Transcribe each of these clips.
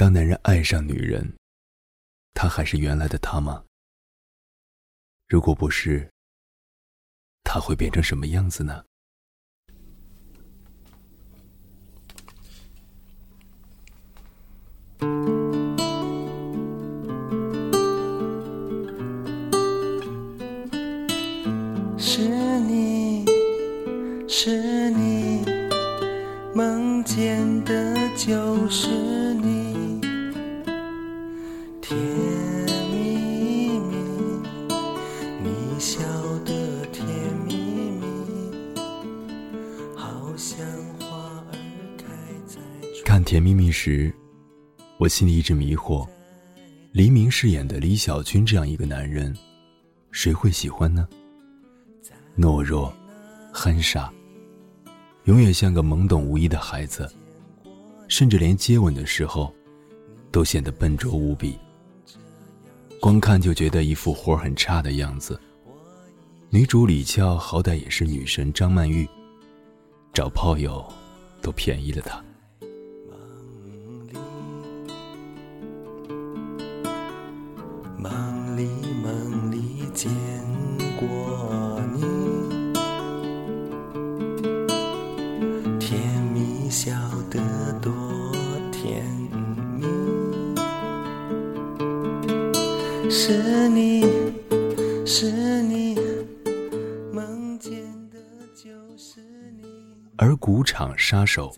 当男人爱上女人，他还是原来的他吗？如果不是，他会变成什么样子呢？是你是你梦见的就是其实》，我心里一直迷惑：黎明饰演的李小军这样一个男人，谁会喜欢呢？懦弱、憨傻，永远像个懵懂无依的孩子，甚至连接吻的时候，都显得笨拙无比。光看就觉得一副活很差的样子。女主李俏好歹也是女神张曼玉，找炮友都便宜了她。见过你，甜蜜笑得多甜蜜，是你是你梦见的就是你。而古场杀手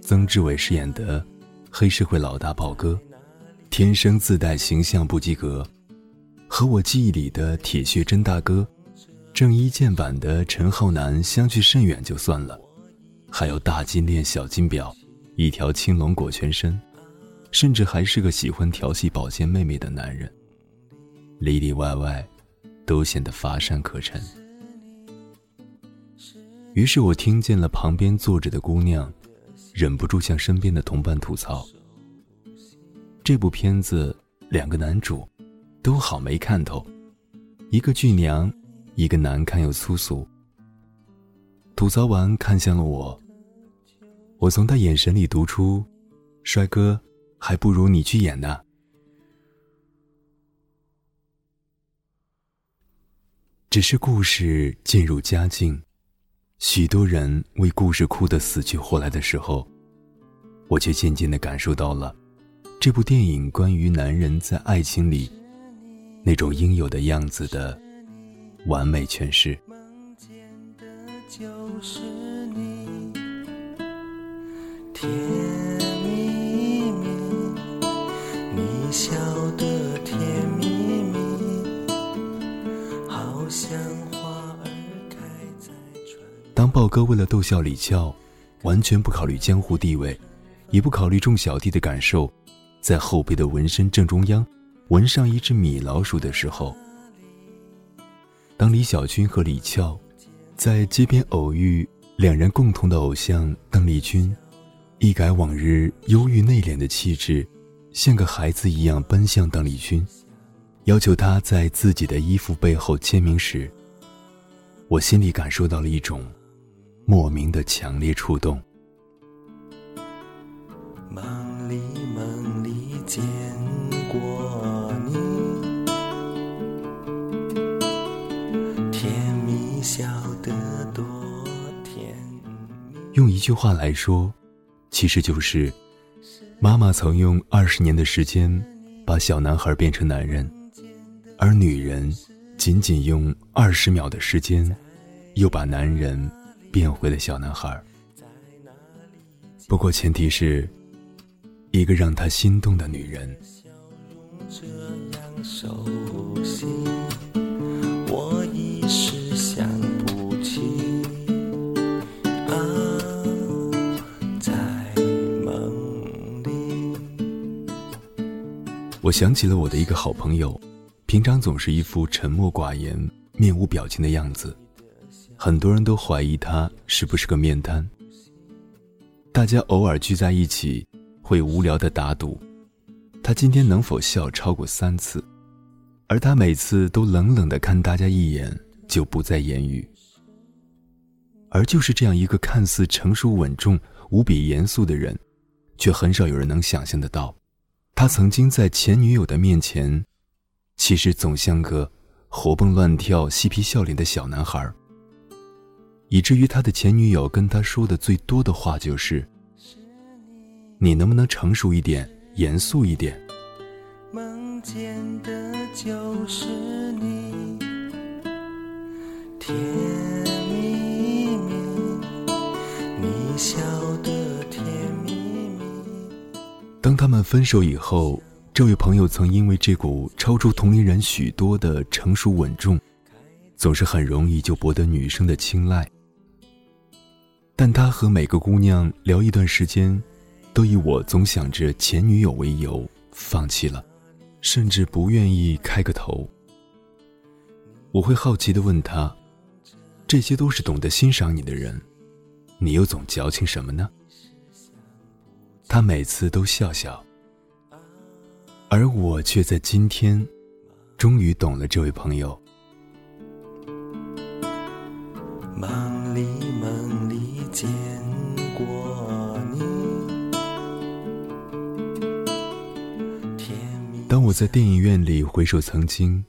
曾志伟饰演的黑社会老大豹哥。天生自带形象不及格，和我记忆里的铁血真大哥、郑伊健版的陈浩南相距甚远就算了，还有大金链、小金表，一条青龙裹全身，甚至还是个喜欢调戏保健妹妹的男人，里里外外都显得乏善可陈。于是我听见了旁边坐着的姑娘，忍不住向身边的同伴吐槽。这部片子两个男主都好没看头，一个巨娘，一个难看又粗俗。吐槽完，看向了我，我从他眼神里读出：“帅哥，还不如你去演呢。”只是故事渐入佳境，许多人为故事哭得死去活来的时候，我却渐渐的感受到了。这部电影关于男人在爱情里那种应有的样子的完美诠释。甜蜜蜜，你笑得甜蜜蜜，好像花儿开在。当豹哥为了逗笑李俏，完全不考虑江湖地位，也不考虑众小弟的感受。在后背的纹身正中央，闻上一只米老鼠的时候，当李小军和李俏在街边偶遇，两人共同的偶像邓丽君，一改往日忧郁内敛的气质，像个孩子一样奔向邓丽君，要求她在自己的衣服背后签名时，我心里感受到了一种莫名的强烈触动。梦里梦里见过笑得多甜蜜。用一句话来说，其实就是：妈妈曾用二十年的时间把小男孩变成男人，而女人仅仅用二十秒的时间，又把男人变回了小男孩。不过前提是。一个让他心动的女人。我我想起了我的一个好朋友，平常总是一副沉默寡言、面无表情的样子，很多人都怀疑他是不是个面瘫。大家偶尔聚在一起。会无聊的打赌，他今天能否笑超过三次，而他每次都冷冷的看大家一眼，就不再言语。而就是这样一个看似成熟稳重、无比严肃的人，却很少有人能想象得到，他曾经在前女友的面前，其实总像个活蹦乱跳、嬉皮笑脸的小男孩，以至于他的前女友跟他说的最多的话就是：“你能不能成熟一点、严肃一点？”梦见的就是你，甜蜜蜜，你笑当他们分手以后，这位朋友曾因为这股超出同龄人许多的成熟稳重，总是很容易就博得女生的青睐。但他和每个姑娘聊一段时间，都以我总想着前女友为由放弃了。甚至不愿意开个头。我会好奇的问他：“这些都是懂得欣赏你的人，你又总矫情什么呢？”他每次都笑笑，而我却在今天，终于懂了这位朋友。梦里梦里见过你。当我在电影院里回首曾经，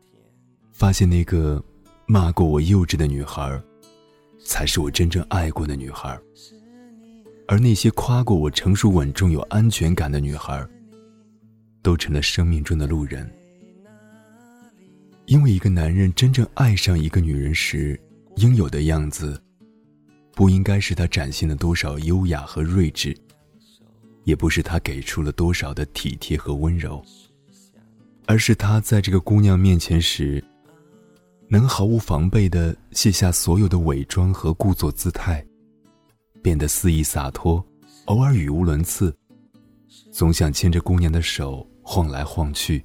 发现那个骂过我幼稚的女孩，才是我真正爱过的女孩。而那些夸过我成熟稳重有安全感的女孩，都成了生命中的路人。因为一个男人真正爱上一个女人时，应有的样子，不应该是他展现了多少优雅和睿智，也不是他给出了多少的体贴和温柔。而是他在这个姑娘面前时，能毫无防备的卸下所有的伪装和故作姿态，变得肆意洒脱，偶尔语无伦次，总想牵着姑娘的手晃来晃去。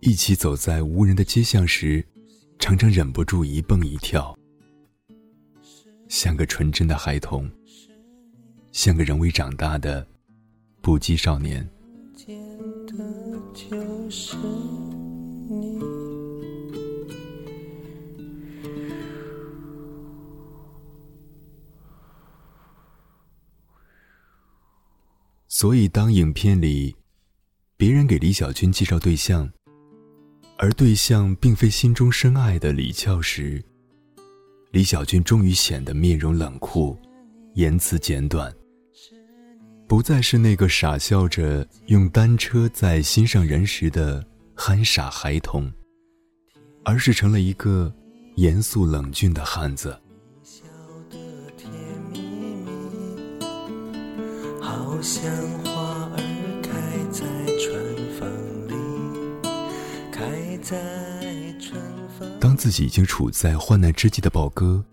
一起走在无人的街巷时，常常忍不住一蹦一跳，像个纯真的孩童，像个仍未长大的不羁少年。就是所以，当影片里别人给李小军介绍对象，而对象并非心中深爱的李俏时，李小军终于显得面容冷酷，言辞简短。不再是那个傻笑着用单车在心上人时的憨傻孩童，而是成了一个严肃冷峻的汉子。像花儿开在春风里，开在春风当自己已经处在患难之际的宝哥，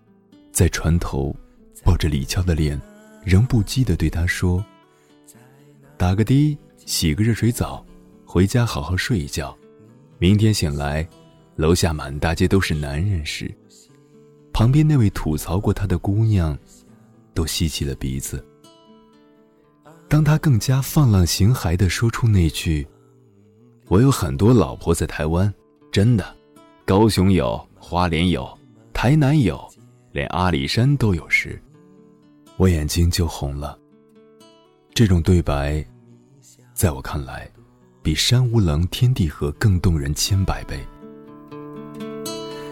在船头抱着李俏的脸，仍不羁地对他说。打个的，洗个热水澡，回家好好睡一觉。明天醒来，楼下满大街都是男人时，旁边那位吐槽过他的姑娘，都吸起了鼻子。当他更加放浪形骸地说出那句：“我有很多老婆在台湾，真的，高雄有，花莲有，台南有，连阿里山都有。”时，我眼睛就红了。这种对白，在我看来，比山无棱天地合更动人千百倍。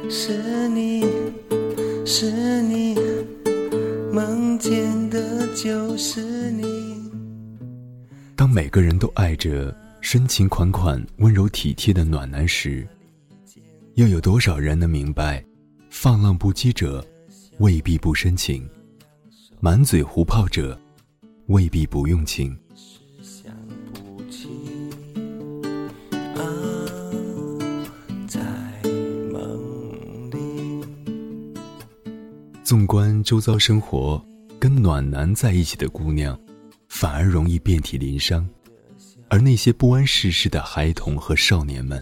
是你是你，梦见的就是你。当每个人都爱着深情款款、温柔体贴的暖男时，又有多少人能明白，放浪不羁者未必不深情，满嘴胡泡者。未必不用情。纵观周遭生活，跟暖男在一起的姑娘，反而容易遍体鳞伤；而那些不谙世事的孩童和少年们，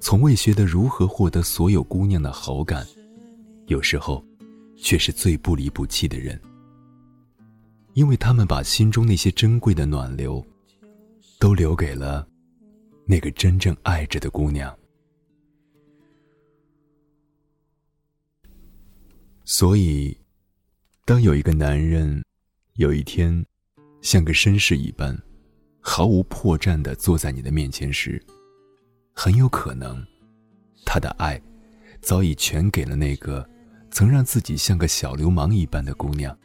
从未学得如何获得所有姑娘的好感，有时候，却是最不离不弃的人。因为他们把心中那些珍贵的暖流，都留给了那个真正爱着的姑娘。所以，当有一个男人有一天像个绅士一般，毫无破绽的坐在你的面前时，很有可能，他的爱早已全给了那个曾让自己像个小流氓一般的姑娘。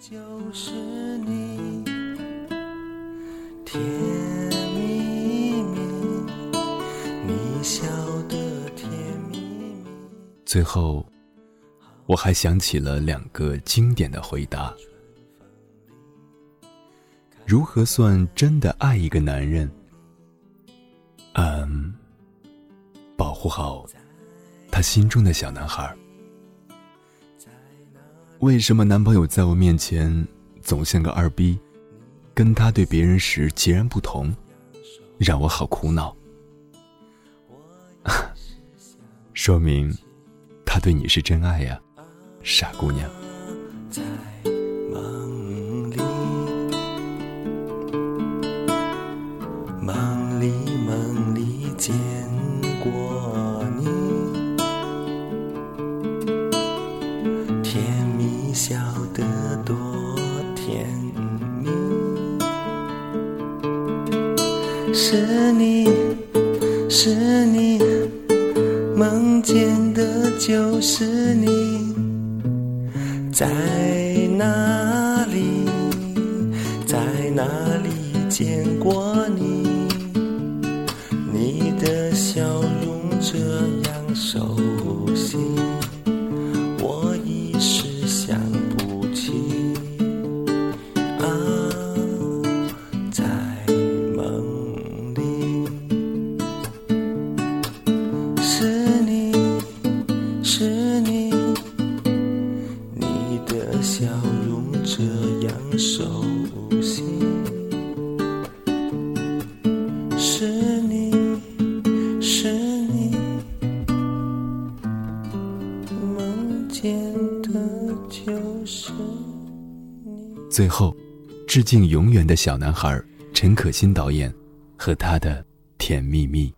就是你，甜蜜蜜，你笑得甜蜜蜜。最后，我还想起了两个经典的回答。如何算真的爱一个男人？嗯，保护好他心中的小男孩。为什么男朋友在我面前总像个二逼，跟他对别人时截然不同，让我好苦恼。说明他对你是真爱呀，傻姑娘。是你是你，梦见的就是你，在哪里，在哪里见过是你，是你梦见的就是你最后，致敬永远的小男孩陈可辛导演和他的甜蜜蜜。